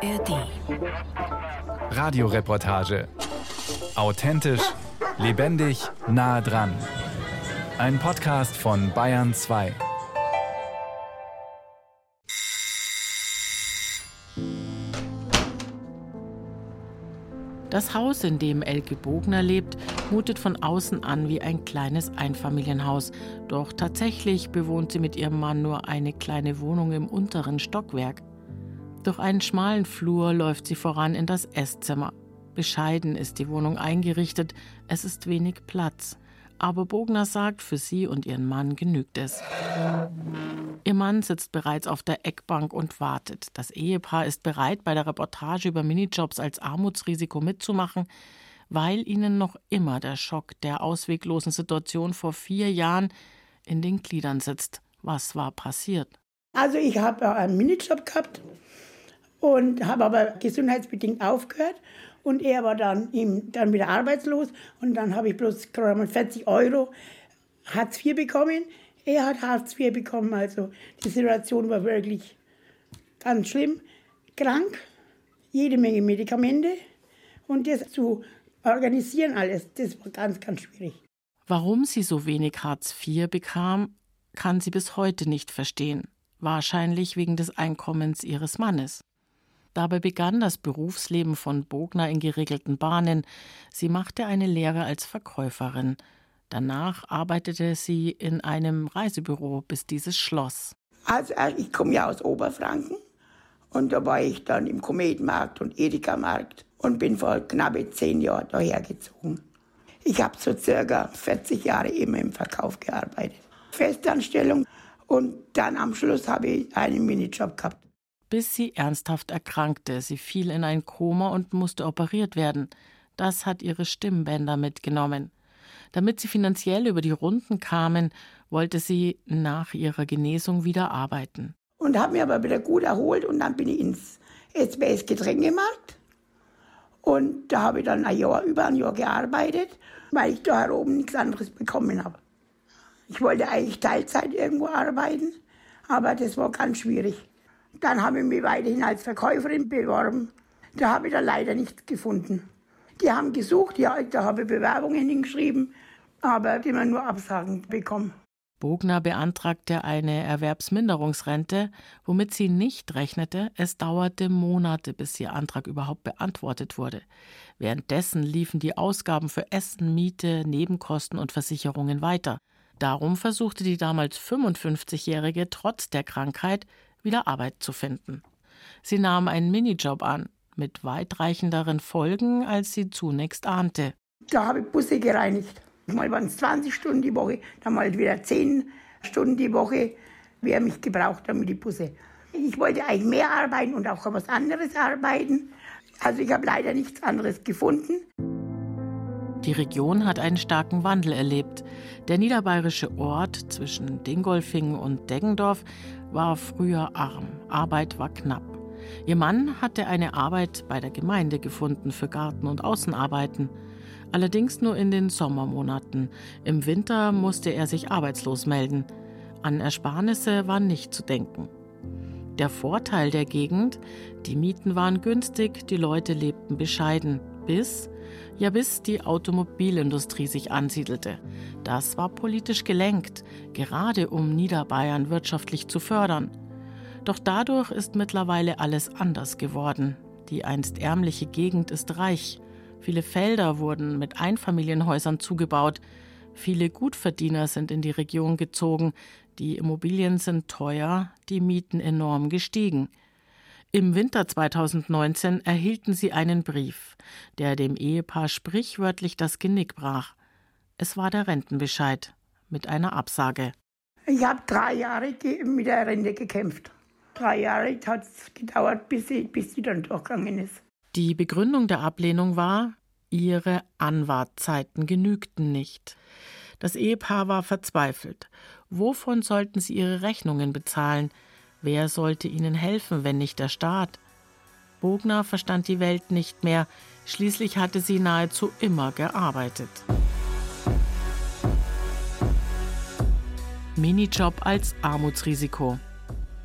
ARD. Radioreportage. Authentisch, lebendig, nah dran. Ein Podcast von Bayern 2. Das Haus, in dem Elke Bogner lebt, mutet von außen an wie ein kleines Einfamilienhaus. Doch tatsächlich bewohnt sie mit ihrem Mann nur eine kleine Wohnung im unteren Stockwerk. Durch einen schmalen Flur läuft sie voran in das Esszimmer. Bescheiden ist die Wohnung eingerichtet, es ist wenig Platz. Aber Bogner sagt, für sie und ihren Mann genügt es. Ihr Mann sitzt bereits auf der Eckbank und wartet. Das Ehepaar ist bereit, bei der Reportage über Minijobs als Armutsrisiko mitzumachen, weil ihnen noch immer der Schock der ausweglosen Situation vor vier Jahren in den Gliedern sitzt. Was war passiert? Also ich habe einen Minijob gehabt und habe aber gesundheitsbedingt aufgehört und er war dann, ihm, dann wieder arbeitslos und dann habe ich bloß gerade mal 40 Euro Hartz IV bekommen. Er hat Hartz IV bekommen, also die Situation war wirklich ganz schlimm. Krank, jede Menge Medikamente und das zu organisieren alles, das war ganz, ganz schwierig. Warum sie so wenig Hartz IV bekam, kann sie bis heute nicht verstehen. Wahrscheinlich wegen des Einkommens ihres Mannes. Dabei begann das Berufsleben von Bogner in geregelten Bahnen. Sie machte eine Lehre als Verkäuferin. Danach arbeitete sie in einem Reisebüro, bis dieses schloss. Also äh, ich komme ja aus Oberfranken und da war ich dann im Kometmarkt und Edeka-Markt und bin vor knapp zehn Jahren daher gezogen. Ich habe so circa 40 Jahre immer im Verkauf gearbeitet. Festanstellung und dann am Schluss habe ich einen Minijob gehabt. Bis sie ernsthaft erkrankte. Sie fiel in ein Koma und musste operiert werden. Das hat ihre Stimmbänder mitgenommen. Damit sie finanziell über die Runden kamen, wollte sie nach ihrer Genesung wieder arbeiten. Und habe mich aber wieder gut erholt und dann bin ich ins SBS Getränkemarkt. Und da habe ich dann ein Jahr, über ein Jahr gearbeitet, weil ich da oben nichts anderes bekommen habe. Ich wollte eigentlich Teilzeit irgendwo arbeiten, aber das war ganz schwierig. Dann habe ich mich weiterhin als Verkäuferin beworben. Da habe ich dann leider nichts gefunden. Die haben gesucht, ja, da habe ich Bewerbungen hingeschrieben, aber immer nur Absagen bekommen. Bogner beantragte eine Erwerbsminderungsrente, womit sie nicht rechnete. Es dauerte Monate, bis ihr Antrag überhaupt beantwortet wurde. Währenddessen liefen die Ausgaben für Essen, Miete, Nebenkosten und Versicherungen weiter. Darum versuchte die damals 55-Jährige trotz der Krankheit wieder Arbeit zu finden. Sie nahm einen Minijob an, mit weitreichenderen Folgen, als sie zunächst ahnte. Da habe ich Busse gereinigt. Mal waren es 20 Stunden die Woche, dann mal wieder 10 Stunden die Woche. Wer mich gebraucht hat mit die Busse. Ich wollte eigentlich mehr arbeiten und auch was anderes arbeiten. Also ich habe leider nichts anderes gefunden. Die Region hat einen starken Wandel erlebt. Der niederbayerische Ort zwischen Dingolfing und Deggendorf war früher arm. Arbeit war knapp. Ihr Mann hatte eine Arbeit bei der Gemeinde gefunden für Garten- und Außenarbeiten. Allerdings nur in den Sommermonaten. Im Winter musste er sich arbeitslos melden. An Ersparnisse war nicht zu denken. Der Vorteil der Gegend, die Mieten waren günstig, die Leute lebten bescheiden, bis, ja bis die Automobilindustrie sich ansiedelte. Das war politisch gelenkt, gerade um Niederbayern wirtschaftlich zu fördern. Doch dadurch ist mittlerweile alles anders geworden. Die einst ärmliche Gegend ist reich. Viele Felder wurden mit Einfamilienhäusern zugebaut. Viele Gutverdiener sind in die Region gezogen. Die Immobilien sind teuer, die Mieten enorm gestiegen. Im Winter 2019 erhielten sie einen Brief, der dem Ehepaar sprichwörtlich das Genick brach. Es war der Rentenbescheid mit einer Absage. Ich habe drei Jahre mit der Rente gekämpft. Drei Jahre hat es gedauert, bis sie, bis sie dann durchgegangen ist. Die Begründung der Ablehnung war, ihre Anwartzeiten genügten nicht. Das Ehepaar war verzweifelt. Wovon sollten sie ihre Rechnungen bezahlen? Wer sollte ihnen helfen, wenn nicht der Staat? Bogner verstand die Welt nicht mehr, schließlich hatte sie nahezu immer gearbeitet. Minijob als Armutsrisiko.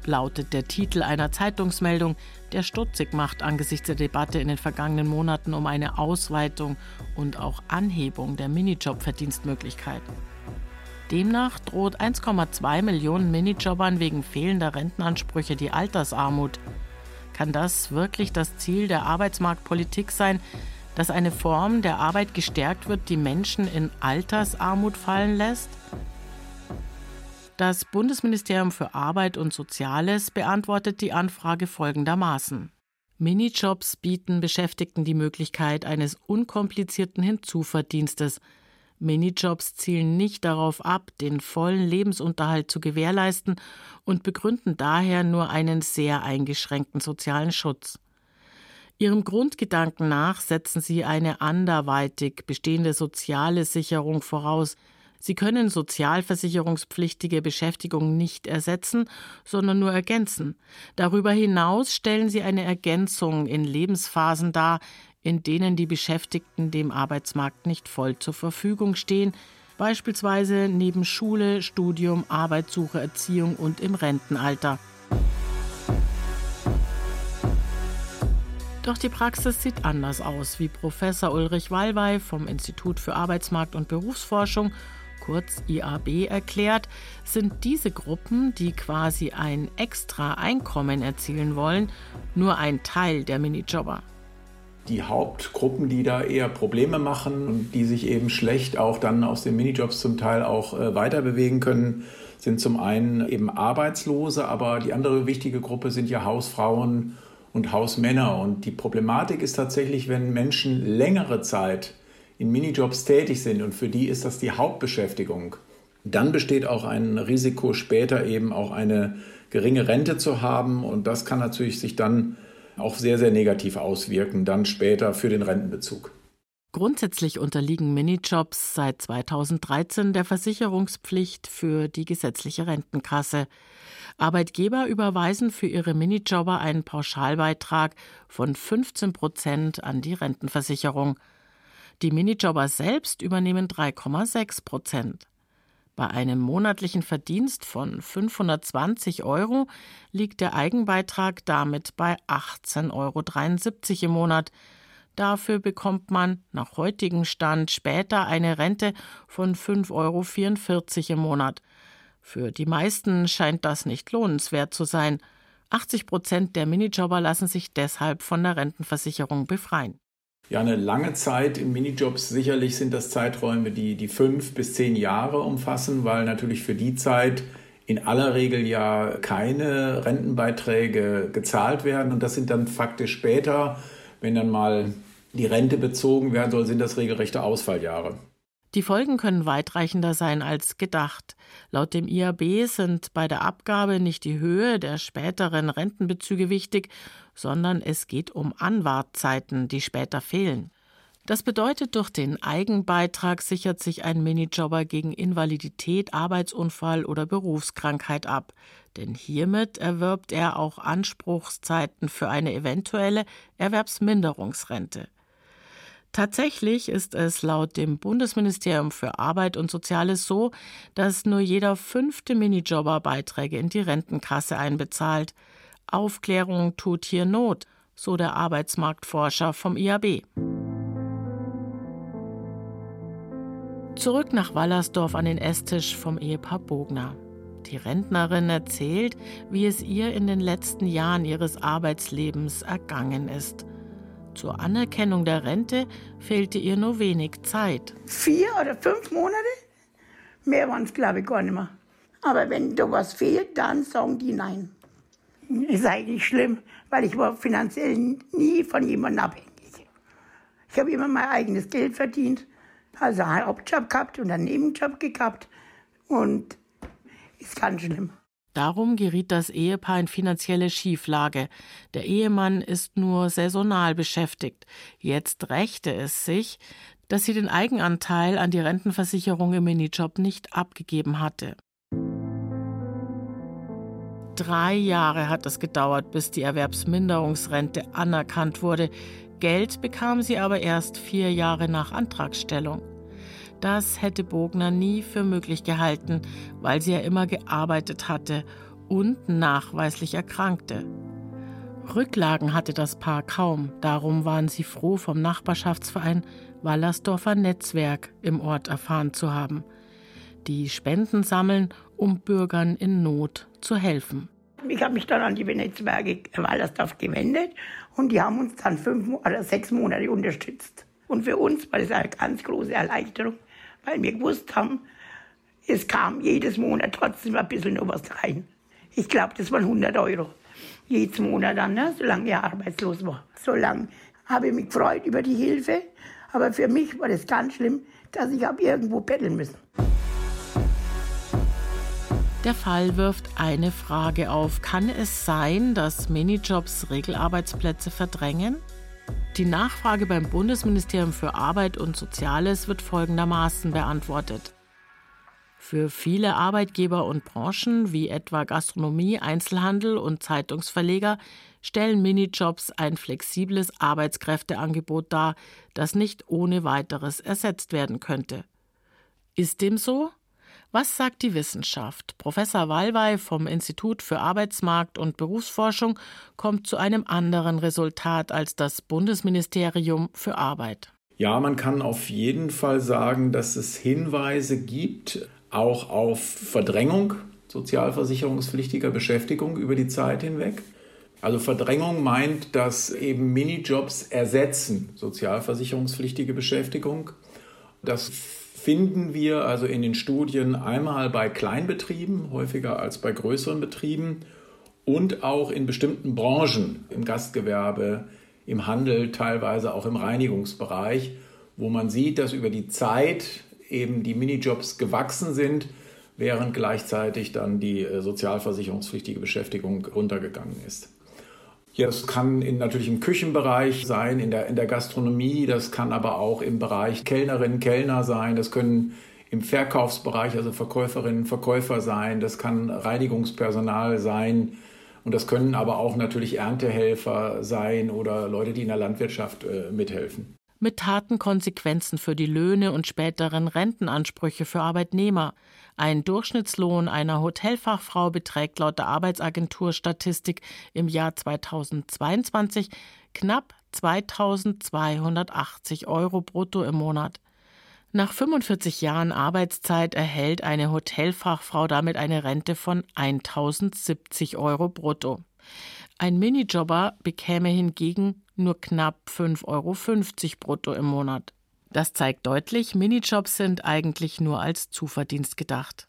lautet der Titel einer Zeitungsmeldung, der stutzig macht angesichts der Debatte in den vergangenen Monaten um eine Ausweitung und auch Anhebung der Minijob-Verdienstmöglichkeit. Demnach droht 1,2 Millionen Minijobbern wegen fehlender Rentenansprüche die Altersarmut. Kann das wirklich das Ziel der Arbeitsmarktpolitik sein, dass eine Form der Arbeit gestärkt wird, die Menschen in Altersarmut fallen lässt? Das Bundesministerium für Arbeit und Soziales beantwortet die Anfrage folgendermaßen. Minijobs bieten Beschäftigten die Möglichkeit eines unkomplizierten Hinzuverdienstes. Minijobs zielen nicht darauf ab, den vollen Lebensunterhalt zu gewährleisten und begründen daher nur einen sehr eingeschränkten sozialen Schutz. Ihrem Grundgedanken nach setzen sie eine anderweitig bestehende soziale Sicherung voraus. Sie können sozialversicherungspflichtige Beschäftigung nicht ersetzen, sondern nur ergänzen. Darüber hinaus stellen sie eine Ergänzung in Lebensphasen dar, in denen die Beschäftigten dem Arbeitsmarkt nicht voll zur Verfügung stehen, beispielsweise neben Schule, Studium, Arbeitssuche, Erziehung und im Rentenalter. Doch die Praxis sieht anders aus, wie Professor Ulrich Wallwey vom Institut für Arbeitsmarkt und Berufsforschung, kurz IAB, erklärt, sind diese Gruppen, die quasi ein extra Einkommen erzielen wollen, nur ein Teil der Minijobber. Die Hauptgruppen, die da eher Probleme machen und die sich eben schlecht auch dann aus den Minijobs zum Teil auch äh, weiter bewegen können, sind zum einen eben Arbeitslose, aber die andere wichtige Gruppe sind ja Hausfrauen und Hausmänner. Und die Problematik ist tatsächlich, wenn Menschen längere Zeit in Minijobs tätig sind und für die ist das die Hauptbeschäftigung, dann besteht auch ein Risiko, später eben auch eine geringe Rente zu haben. Und das kann natürlich sich dann auch sehr, sehr negativ auswirken, dann später für den Rentenbezug. Grundsätzlich unterliegen Minijobs seit 2013 der Versicherungspflicht für die gesetzliche Rentenkasse. Arbeitgeber überweisen für ihre Minijobber einen Pauschalbeitrag von 15 Prozent an die Rentenversicherung. Die Minijobber selbst übernehmen 3,6 Prozent. Bei einem monatlichen Verdienst von 520 Euro liegt der Eigenbeitrag damit bei 18,73 Euro im Monat. Dafür bekommt man nach heutigem Stand später eine Rente von 5,44 Euro im Monat. Für die meisten scheint das nicht lohnenswert zu sein. 80 Prozent der Minijobber lassen sich deshalb von der Rentenversicherung befreien. Ja, eine lange Zeit in Minijobs, sicherlich sind das Zeiträume, die die fünf bis zehn Jahre umfassen, weil natürlich für die Zeit in aller Regel ja keine Rentenbeiträge gezahlt werden. Und das sind dann faktisch später, wenn dann mal die Rente bezogen werden soll, sind das regelrechte Ausfalljahre. Die Folgen können weitreichender sein als gedacht. Laut dem IAB sind bei der Abgabe nicht die Höhe der späteren Rentenbezüge wichtig, sondern es geht um Anwartzeiten, die später fehlen. Das bedeutet, durch den Eigenbeitrag sichert sich ein Minijobber gegen Invalidität, Arbeitsunfall oder Berufskrankheit ab, denn hiermit erwirbt er auch Anspruchszeiten für eine eventuelle Erwerbsminderungsrente. Tatsächlich ist es laut dem Bundesministerium für Arbeit und Soziales so, dass nur jeder fünfte Minijobber Beiträge in die Rentenkasse einbezahlt. Aufklärung tut hier Not, so der Arbeitsmarktforscher vom IAB. Zurück nach Wallersdorf an den Esstisch vom Ehepaar Bogner. Die Rentnerin erzählt, wie es ihr in den letzten Jahren ihres Arbeitslebens ergangen ist. Zur Anerkennung der Rente fehlte ihr nur wenig Zeit. Vier oder fünf Monate? Mehr waren es, glaube ich, gar nicht mehr. Aber wenn da was fehlt, dann sagen die nein. Ist eigentlich schlimm, weil ich war finanziell nie von jemandem abhängig. Ich habe immer mein eigenes Geld verdient, also einen Hauptjob gehabt und einen Nebenjob gehabt und ist ganz schlimm. Darum geriet das Ehepaar in finanzielle Schieflage. Der Ehemann ist nur saisonal beschäftigt. Jetzt rächte es sich, dass sie den Eigenanteil an die Rentenversicherung im Minijob nicht abgegeben hatte. Drei Jahre hat es gedauert, bis die Erwerbsminderungsrente anerkannt wurde. Geld bekam sie aber erst vier Jahre nach Antragstellung. Das hätte Bogner nie für möglich gehalten, weil sie ja immer gearbeitet hatte und nachweislich erkrankte. Rücklagen hatte das Paar kaum, darum waren sie froh, vom Nachbarschaftsverein Wallersdorfer Netzwerk im Ort erfahren zu haben, die Spenden sammeln, um Bürgern in Not zu helfen. Ich habe mich dann an die Netzwerke Wallersdorf gewendet und die haben uns dann fünf oder sechs Monate unterstützt. Und für uns war das eine ganz große Erleichterung, weil wir gewusst haben, es kam jedes Monat trotzdem ein bisschen noch was rein. Ich glaube, das waren 100 Euro. Jedes Monat dann, ne, solange ich arbeitslos war. Solange habe ich mich gefreut über die Hilfe. Aber für mich war das ganz schlimm, dass ich habe irgendwo betteln müssen. Der Fall wirft eine Frage auf. Kann es sein, dass Minijobs Regelarbeitsplätze verdrängen? Die Nachfrage beim Bundesministerium für Arbeit und Soziales wird folgendermaßen beantwortet. Für viele Arbeitgeber und Branchen wie etwa Gastronomie, Einzelhandel und Zeitungsverleger stellen Minijobs ein flexibles Arbeitskräfteangebot dar, das nicht ohne weiteres ersetzt werden könnte. Ist dem so? Was sagt die Wissenschaft? Professor Wallwey vom Institut für Arbeitsmarkt und Berufsforschung kommt zu einem anderen Resultat als das Bundesministerium für Arbeit. Ja, man kann auf jeden Fall sagen, dass es Hinweise gibt, auch auf Verdrängung sozialversicherungspflichtiger Beschäftigung über die Zeit hinweg. Also Verdrängung meint, dass eben Minijobs ersetzen sozialversicherungspflichtige Beschäftigung. Das finden wir also in den Studien einmal bei Kleinbetrieben, häufiger als bei größeren Betrieben und auch in bestimmten Branchen, im Gastgewerbe, im Handel, teilweise auch im Reinigungsbereich, wo man sieht, dass über die Zeit eben die Minijobs gewachsen sind, während gleichzeitig dann die äh, sozialversicherungspflichtige Beschäftigung runtergegangen ist. Ja, das kann in, natürlich im Küchenbereich sein, in der, in der Gastronomie, das kann aber auch im Bereich Kellnerinnen, Kellner sein, das können im Verkaufsbereich, also Verkäuferinnen, Verkäufer sein, das kann Reinigungspersonal sein und das können aber auch natürlich Erntehelfer sein oder Leute, die in der Landwirtschaft äh, mithelfen. Mit harten Konsequenzen für die Löhne und späteren Rentenansprüche für Arbeitnehmer. Ein Durchschnittslohn einer Hotelfachfrau beträgt laut der Arbeitsagentur Statistik im Jahr 2022 knapp 2280 Euro brutto im Monat. Nach 45 Jahren Arbeitszeit erhält eine Hotelfachfrau damit eine Rente von 1070 Euro brutto. Ein Minijobber bekäme hingegen nur knapp 5,50 Euro brutto im Monat. Das zeigt deutlich, Minijobs sind eigentlich nur als Zuverdienst gedacht.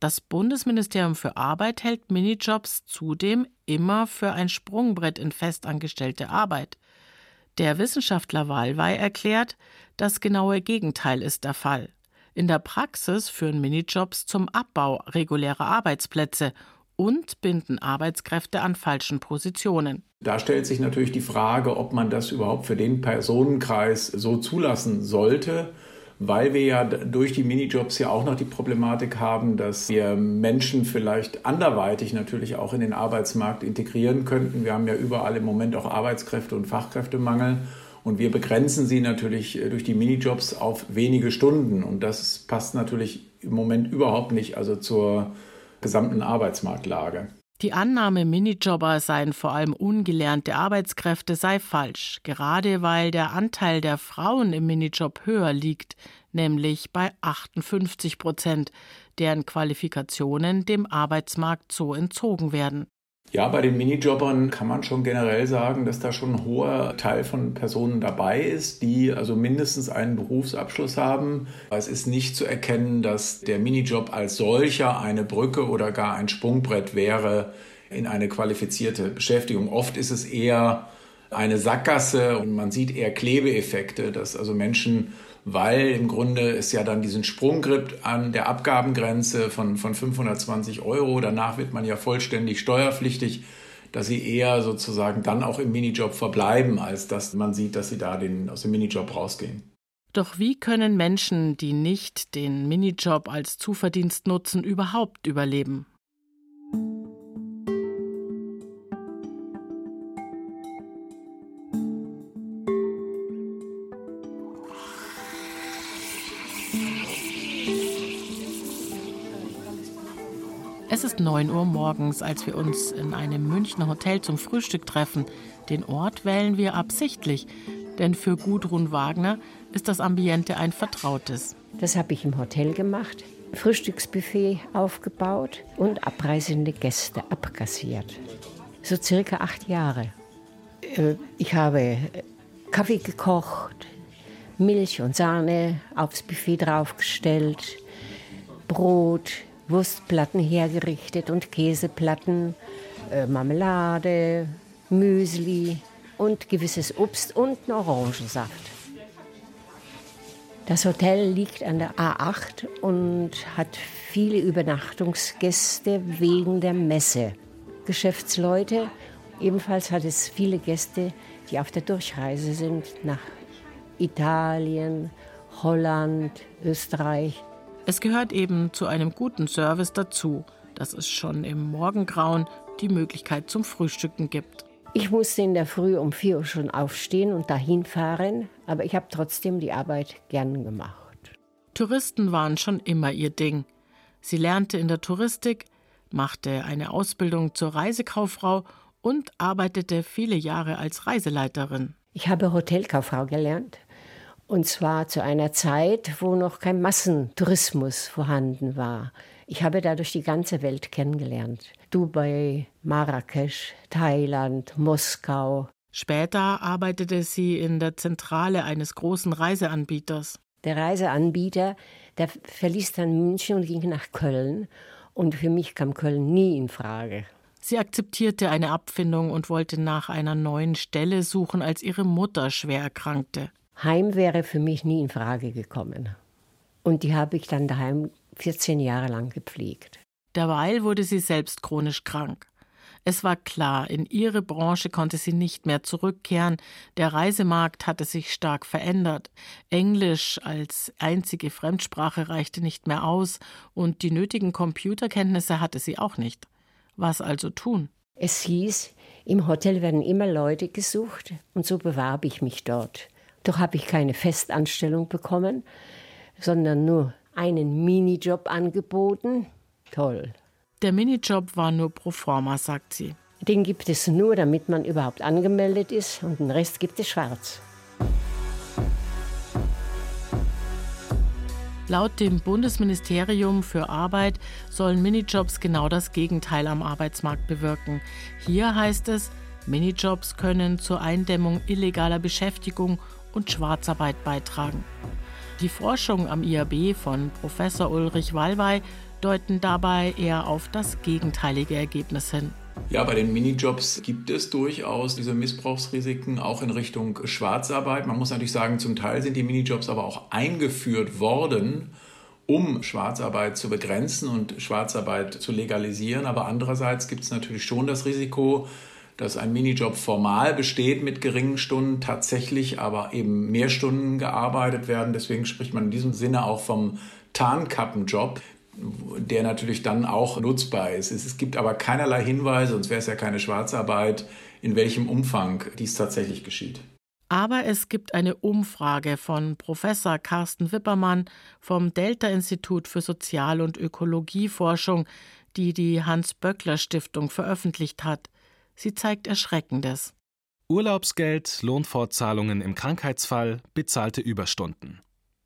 Das Bundesministerium für Arbeit hält Minijobs zudem immer für ein Sprungbrett in festangestellte Arbeit. Der Wissenschaftler Walwey erklärt, das genaue Gegenteil ist der Fall. In der Praxis führen Minijobs zum Abbau regulärer Arbeitsplätze und binden Arbeitskräfte an falschen Positionen. Da stellt sich natürlich die Frage, ob man das überhaupt für den Personenkreis so zulassen sollte, weil wir ja durch die Minijobs ja auch noch die Problematik haben, dass wir Menschen vielleicht anderweitig natürlich auch in den Arbeitsmarkt integrieren könnten. Wir haben ja überall im Moment auch Arbeitskräfte und Fachkräftemangel. Und wir begrenzen sie natürlich äh, durch die Minijobs auf wenige Stunden. Und das passt natürlich im Moment überhaupt nicht also zur gesamten Arbeitsmarktlage. Die Annahme, Minijobber seien vor allem ungelernte Arbeitskräfte, sei falsch, gerade weil der Anteil der Frauen im Minijob höher liegt, nämlich bei 58 Prozent, deren Qualifikationen dem Arbeitsmarkt so entzogen werden. Ja, bei den Minijobbern kann man schon generell sagen, dass da schon ein hoher Teil von Personen dabei ist, die also mindestens einen Berufsabschluss haben. Es ist nicht zu erkennen, dass der Minijob als solcher eine Brücke oder gar ein Sprungbrett wäre in eine qualifizierte Beschäftigung. Oft ist es eher eine Sackgasse und man sieht eher Klebeeffekte, dass also Menschen weil im Grunde es ja dann diesen Sprung gibt an der Abgabengrenze von, von 520 Euro. Danach wird man ja vollständig steuerpflichtig, dass sie eher sozusagen dann auch im Minijob verbleiben, als dass man sieht, dass sie da den, aus dem Minijob rausgehen. Doch wie können Menschen, die nicht den Minijob als Zuverdienst nutzen, überhaupt überleben? Es ist 9 Uhr morgens, als wir uns in einem Münchner Hotel zum Frühstück treffen. Den Ort wählen wir absichtlich, denn für Gudrun Wagner ist das Ambiente ein vertrautes. Das habe ich im Hotel gemacht. Frühstücksbuffet aufgebaut und abreisende Gäste abkassiert. So circa acht Jahre. Äh, ich habe Kaffee gekocht, Milch und Sahne aufs Buffet draufgestellt, Brot, Wurstplatten hergerichtet und Käseplatten, äh, Marmelade, Müsli und gewisses Obst und Orangensaft. Das Hotel liegt an der A8 und hat viele Übernachtungsgäste wegen der Messe. Geschäftsleute, ebenfalls hat es viele Gäste, die auf der Durchreise sind nach Italien, Holland, Österreich. Es gehört eben zu einem guten Service dazu, dass es schon im Morgengrauen die Möglichkeit zum Frühstücken gibt. Ich musste in der Früh um 4 Uhr schon aufstehen und dahin fahren, aber ich habe trotzdem die Arbeit gern gemacht. Touristen waren schon immer ihr Ding. Sie lernte in der Touristik, machte eine Ausbildung zur Reisekauffrau und arbeitete viele Jahre als Reiseleiterin. Ich habe Hotelkauffrau gelernt. Und zwar zu einer Zeit, wo noch kein Massentourismus vorhanden war. Ich habe dadurch die ganze Welt kennengelernt. Dubai, Marrakesch, Thailand, Moskau. Später arbeitete sie in der Zentrale eines großen Reiseanbieters. Der Reiseanbieter, der verließ dann München und ging nach Köln. Und für mich kam Köln nie in Frage. Sie akzeptierte eine Abfindung und wollte nach einer neuen Stelle suchen, als ihre Mutter schwer erkrankte. Heim wäre für mich nie in Frage gekommen. Und die habe ich dann daheim 14 Jahre lang gepflegt. Derweil wurde sie selbst chronisch krank. Es war klar, in ihre Branche konnte sie nicht mehr zurückkehren. Der Reisemarkt hatte sich stark verändert. Englisch als einzige Fremdsprache reichte nicht mehr aus und die nötigen Computerkenntnisse hatte sie auch nicht. Was also tun? Es hieß, im Hotel werden immer Leute gesucht und so bewarb ich mich dort. Doch habe ich keine Festanstellung bekommen, sondern nur einen Minijob angeboten. Toll. Der Minijob war nur pro forma, sagt sie. Den gibt es nur, damit man überhaupt angemeldet ist und den Rest gibt es schwarz. Laut dem Bundesministerium für Arbeit sollen Minijobs genau das Gegenteil am Arbeitsmarkt bewirken. Hier heißt es, Minijobs können zur Eindämmung illegaler Beschäftigung und Schwarzarbeit beitragen. Die Forschung am IAB von Professor Ulrich Wallwey deuten dabei eher auf das gegenteilige Ergebnis hin. Ja, bei den Minijobs gibt es durchaus diese Missbrauchsrisiken auch in Richtung Schwarzarbeit. Man muss natürlich sagen, zum Teil sind die Minijobs aber auch eingeführt worden, um Schwarzarbeit zu begrenzen und Schwarzarbeit zu legalisieren. Aber andererseits gibt es natürlich schon das Risiko, dass ein Minijob formal besteht mit geringen Stunden, tatsächlich aber eben mehr Stunden gearbeitet werden. Deswegen spricht man in diesem Sinne auch vom Tarnkappenjob, der natürlich dann auch nutzbar ist. Es gibt aber keinerlei Hinweise, sonst wäre es ja keine Schwarzarbeit, in welchem Umfang dies tatsächlich geschieht. Aber es gibt eine Umfrage von Professor Carsten Wippermann vom Delta-Institut für Sozial- und Ökologieforschung, die die Hans-Böckler-Stiftung veröffentlicht hat. Sie zeigt Erschreckendes. Urlaubsgeld, Lohnfortzahlungen im Krankheitsfall, bezahlte Überstunden.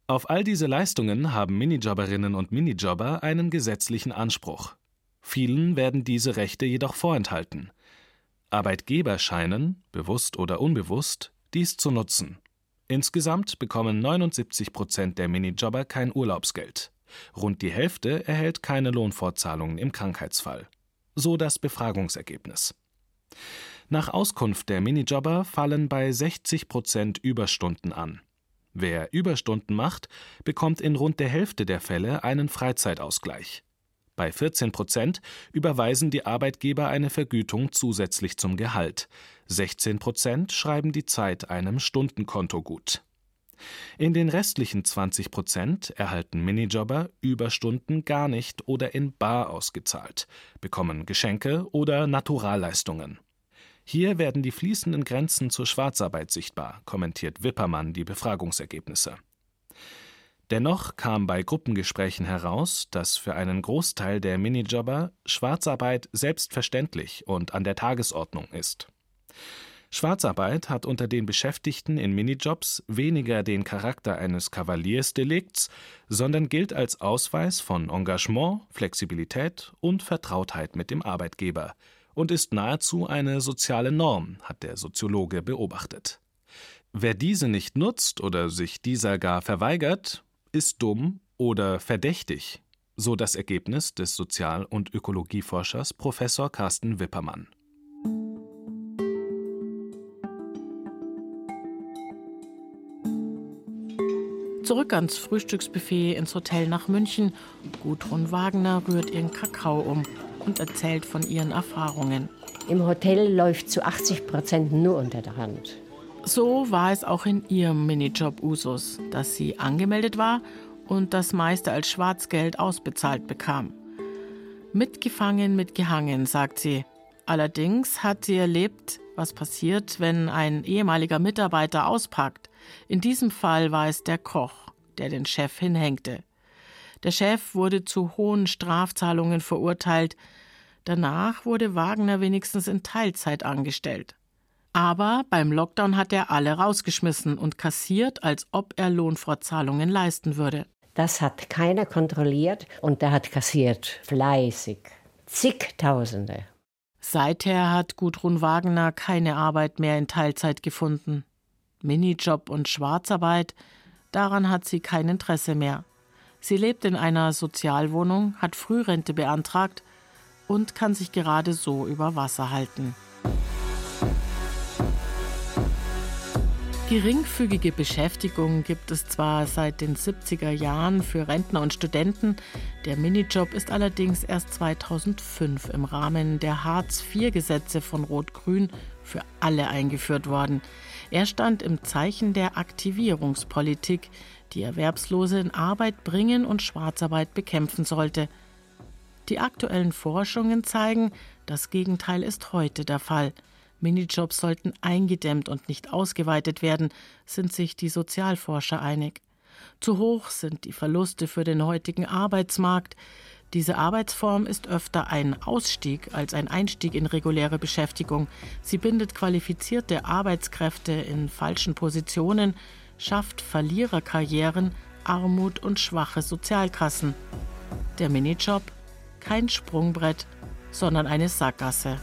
Auf all diese Leistungen haben Minijobberinnen und Minijobber einen gesetzlichen Anspruch. Vielen werden diese Rechte jedoch vorenthalten. Arbeitgeber scheinen, bewusst oder unbewusst, dies zu nutzen. Insgesamt bekommen 79 Prozent der Minijobber kein Urlaubsgeld. Rund die Hälfte erhält keine Lohnfortzahlungen im Krankheitsfall. So das Befragungsergebnis. Nach Auskunft der Minijobber fallen bei 60 Prozent Überstunden an. Wer Überstunden macht, bekommt in rund der Hälfte der Fälle einen Freizeitausgleich. Bei 14 Prozent überweisen die Arbeitgeber eine Vergütung zusätzlich zum Gehalt. 16 Prozent schreiben die Zeit einem Stundenkonto gut. In den restlichen 20 Prozent erhalten Minijobber Überstunden gar nicht oder in bar ausgezahlt, bekommen Geschenke oder Naturalleistungen. Hier werden die fließenden Grenzen zur Schwarzarbeit sichtbar, kommentiert Wippermann die Befragungsergebnisse. Dennoch kam bei Gruppengesprächen heraus, dass für einen Großteil der Minijobber Schwarzarbeit selbstverständlich und an der Tagesordnung ist. Schwarzarbeit hat unter den Beschäftigten in Minijobs weniger den Charakter eines Kavaliersdelikts, sondern gilt als Ausweis von Engagement, Flexibilität und Vertrautheit mit dem Arbeitgeber und ist nahezu eine soziale Norm, hat der Soziologe beobachtet. Wer diese nicht nutzt oder sich dieser gar verweigert, ist dumm oder verdächtig, so das Ergebnis des Sozial- und Ökologieforschers Professor Carsten Wippermann. Zurück ans Frühstücksbuffet ins Hotel nach München. Gudrun Wagner rührt ihren Kakao um und erzählt von ihren Erfahrungen. Im Hotel läuft zu 80 Prozent nur unter der Hand. So war es auch in ihrem Minijob Usus, dass sie angemeldet war und das meiste als Schwarzgeld ausbezahlt bekam. Mitgefangen, mitgehangen, sagt sie. Allerdings hat sie erlebt, was passiert, wenn ein ehemaliger Mitarbeiter auspackt. In diesem Fall war es der Koch, der den Chef hinhängte. Der Chef wurde zu hohen Strafzahlungen verurteilt. Danach wurde Wagner wenigstens in Teilzeit angestellt. Aber beim Lockdown hat er alle rausgeschmissen und kassiert, als ob er Lohnfortzahlungen leisten würde. Das hat keiner kontrolliert und der hat kassiert, fleißig. Zigtausende. Seither hat Gudrun Wagner keine Arbeit mehr in Teilzeit gefunden. Minijob und Schwarzarbeit, daran hat sie kein Interesse mehr. Sie lebt in einer Sozialwohnung, hat Frührente beantragt und kann sich gerade so über Wasser halten. Geringfügige Beschäftigung gibt es zwar seit den 70er Jahren für Rentner und Studenten, der Minijob ist allerdings erst 2005 im Rahmen der Hartz-IV-Gesetze von Rot-Grün für alle eingeführt worden. Er stand im Zeichen der Aktivierungspolitik, die Erwerbslose in Arbeit bringen und Schwarzarbeit bekämpfen sollte. Die aktuellen Forschungen zeigen, das Gegenteil ist heute der Fall. Minijobs sollten eingedämmt und nicht ausgeweitet werden, sind sich die Sozialforscher einig. Zu hoch sind die Verluste für den heutigen Arbeitsmarkt. Diese Arbeitsform ist öfter ein Ausstieg als ein Einstieg in reguläre Beschäftigung. Sie bindet qualifizierte Arbeitskräfte in falschen Positionen, schafft Verliererkarrieren, Armut und schwache Sozialkassen. Der Minijob kein Sprungbrett, sondern eine Sackgasse.